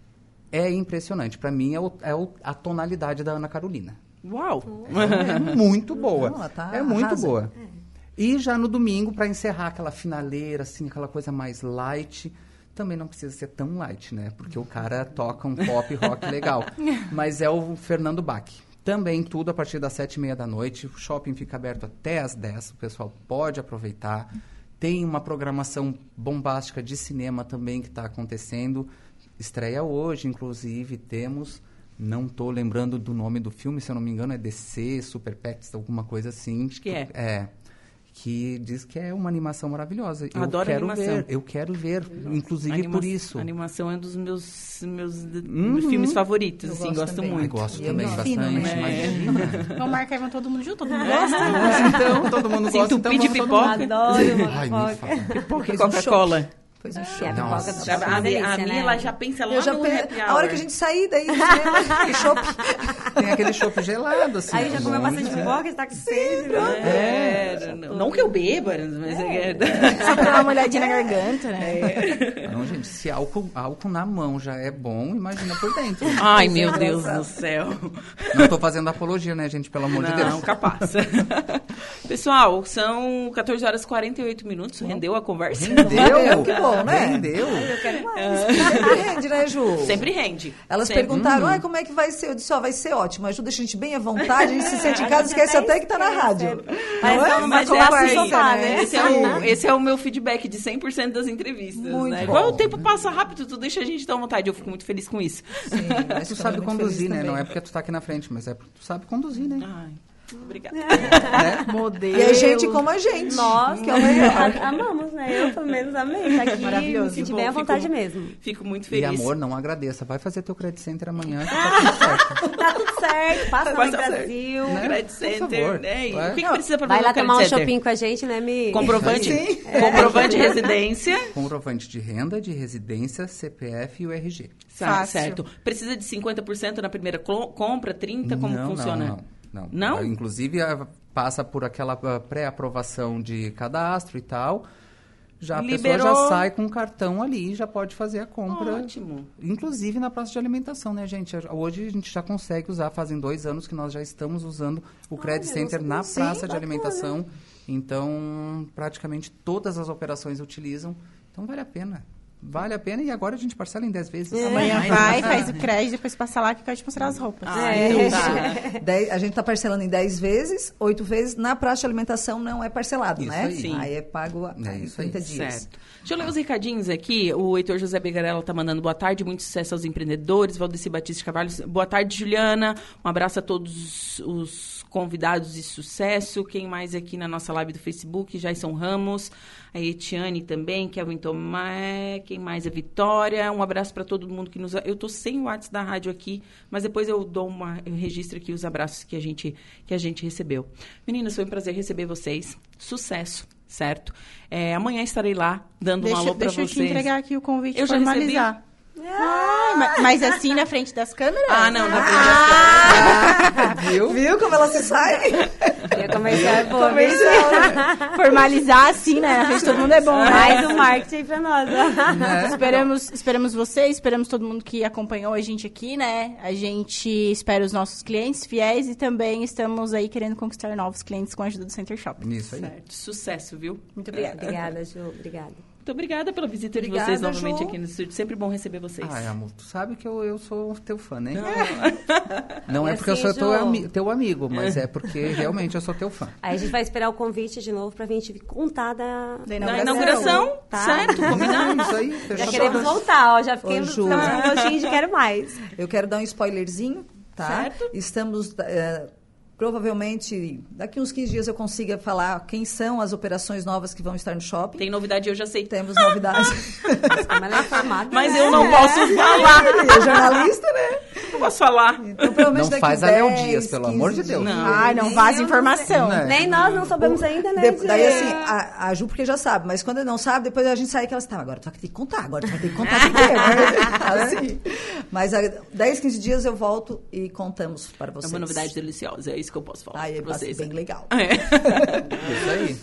É impressionante. Pra mim, é, o- é o- a tonalidade da Ana Carolina. Uau. É muito boa. Não, tá- é muito arrasa. boa. E já no domingo, para encerrar aquela finaleira, assim, aquela coisa mais light, também não precisa ser tão light, né? Porque o cara toca um pop rock legal. Mas é o Fernando Bach. Também tudo a partir das sete e meia da noite. O shopping fica aberto até às 10. O pessoal pode aproveitar. Tem uma programação bombástica de cinema também que está acontecendo. Estreia hoje, inclusive, temos. Não estou lembrando do nome do filme, se eu não me engano, é DC, Super Pets, alguma coisa assim. Acho que é. É. Que diz que é uma animação maravilhosa. Eu Adoro quero animação. ver, eu quero ver, inclusive Anima- por isso. A animação é um dos meus, meus Uhum. filmes favoritos, Eu assim, gosto gosto. Ai, muito. gosto E é também muito bastante, né? imagina. Vamos marcar vão todo mundo junto, todo mundo gosta. então, todo mundo Se gosta, então vamos todo mundo. pipoca. Adoro Ai, me pipoca. fala. Pipoca e Fez um é, show. Nossa. do A, é a, minha- a minha, né? ela já pensa lá Eu já no pe- happy A hora hour. que a gente sair daí, cinema, shopping. Tem aquele chopp gelado, assim. Aí já comeu bom, bastante né? pipoca, está com sede, né? É, não, não que eu beba, mas é. Só pra dar uma olhadinha na garganta, né? Não, gente, se álcool, álcool na mão já é bom, imagina por dentro. Ai, meu Deus do céu. Não tô fazendo apologia, né, gente? Pelo amor de Não, Deus. capaz. Pessoal, são 14 horas e 48 minutos. Rendeu a conversa? Rendeu? Que bom, né? Rendeu? Eu quero mais. Sempre rende, né, Ju? Sempre rende. Elas Sempre. perguntaram, ai, como é que vai ser? Eu disse, ó, vai ser ótimo. Ajuda a gente bem à vontade, a gente se sente em casa, esquece até que tá na rádio. Que ela não vai Mas é assim, sofá, né? Esse é, o, esse é o meu feedback de 100% das entrevistas. Muito né? bom. Igual o tempo passa rápido, tu deixa a gente tão à vontade. Eu fico muito feliz com isso. Sim, mas Tu sabe conduzir, né? também. Não é porque tu tá aqui na frente, mas é porque tu sabe conduzir, né? Ai, obrigada. né? Modelo. E a gente como a gente. Nós, que é o melhor. a- amamos, né? Eu, pelo menos, amei. Tá aqui, Maravilhoso. me senti bem à fico- vontade mesmo. Fico muito E feliz. amor, não agradeça. Vai fazer teu credit center amanhã que tá tudo certo. Tá tudo certo, passa no. Brasil. Né? Credit Por Center, favor. né? E Vai. O que, que precisa pra Vai fazer lá tomar um shopping com a gente, né, Mi? Comprovante, Sim. comprovante de residência. Comprovante de renda, de residência, CPF e o RG. Tá, Fácil. certo. Precisa de 50% na primeira compra, 30%? Como não, funciona? Não, não, Não? Ah, Inclusive, passa por aquela ah, pré-aprovação de cadastro e tal. Já a Liberou. pessoa já sai com o cartão ali e já pode fazer a compra. Ótimo. Inclusive na praça de alimentação, né, gente? Hoje a gente já consegue usar, fazem dois anos que nós já estamos usando o Credit não Center na praça Sim, de alimentação. Então, praticamente todas as operações utilizam. Então, vale a pena. Vale a pena e agora a gente parcela em 10 vezes. Amanhã Ai, vai, faz o crédito, depois passa lá que te mostrar as roupas. Ah, É. então tá. Dez- a gente está parcelando em 10 vezes, 8 vezes. Na praça de alimentação não é parcelado, Isso né? aí. Sim. Aí é pago É em isso aí. 30 dias. Certo. Deixa eu ler os recadinhos aqui. O Heitor José Begarella tá mandando boa tarde, muito sucesso aos empreendedores. Valdeci Batista de Carvalho, boa tarde, Juliana. Um abraço a todos os convidados de sucesso. Quem mais aqui na nossa live do Facebook? Jason Ramos, a Etiane também, Kevin Tomé, quem mais? A Vitória. Um abraço para todo mundo que nos. Eu tô sem o WhatsApp da rádio aqui, mas depois eu dou uma. Eu registro aqui os abraços que a gente, que a gente recebeu. Meninas, foi um prazer receber vocês. Sucesso, certo? É, amanhã estarei lá dando um Deixa, alô para deixa eu vocês. te entregar aqui o convite Eu já formalizar. Ah, ma- mas assim na frente das câmeras? Ah, não, na frente das câmeras. Viu? Viu como ela se sai? Ia começar pô, Formalizar assim, né? Na frente de todo mundo é bom. né? mais um marketing pra nós. ó. Né? Esperamos, esperamos vocês, esperamos todo mundo que acompanhou a gente aqui, né? A gente espera os nossos clientes fiéis e também estamos aí querendo conquistar novos clientes com a ajuda do Center Shop. Isso aí. Certo. Sucesso, viu? Muito obrigada. Obrigada, Ju. Obrigada. Muito obrigada pela visita de Obrigada, vocês novamente Ju. aqui no estúdio. Sempre bom receber vocês. Ai, amor, tu sabe que eu, eu sou teu fã, né? Não. Não é porque assim, eu sou teu, ami- teu amigo, mas é porque realmente eu sou teu fã. Aí a gente vai esperar o convite de novo pra gente contar da... Da Na inauguração. inauguração, Tá. certo? Combinado. Isso aí, Já queremos voltar, ó. Já fiquei com um gostinho de quero mais. Eu quero dar um spoilerzinho, tá? Certo. Estamos. eh, provavelmente, daqui uns 15 dias eu consiga falar quem são as operações novas que vão estar no shopping. Tem novidade, eu já sei. Temos novidades. Ela é Mas né? eu não posso falar. é jornalista, né? Não posso falar. Então, provavelmente Não daqui faz a 10, Léo Dias, pelo 15 amor de Deus. Não. Ai, não vaza eu informação. sei. Nem nós não sabemos ainda, né? De- daí, assim, a, a Ju porque já sabe, mas quando não sabe, depois a gente sai aquela tá, agora tu vai ter que contar, agora tu vai ter que contar o que é, né? assim. Mas a 10, 15 dias eu volto e contamos para É vocês. uma novidade deliciosa, é isso que eu posso falar ser vocês. bem legal. É. Isso aí.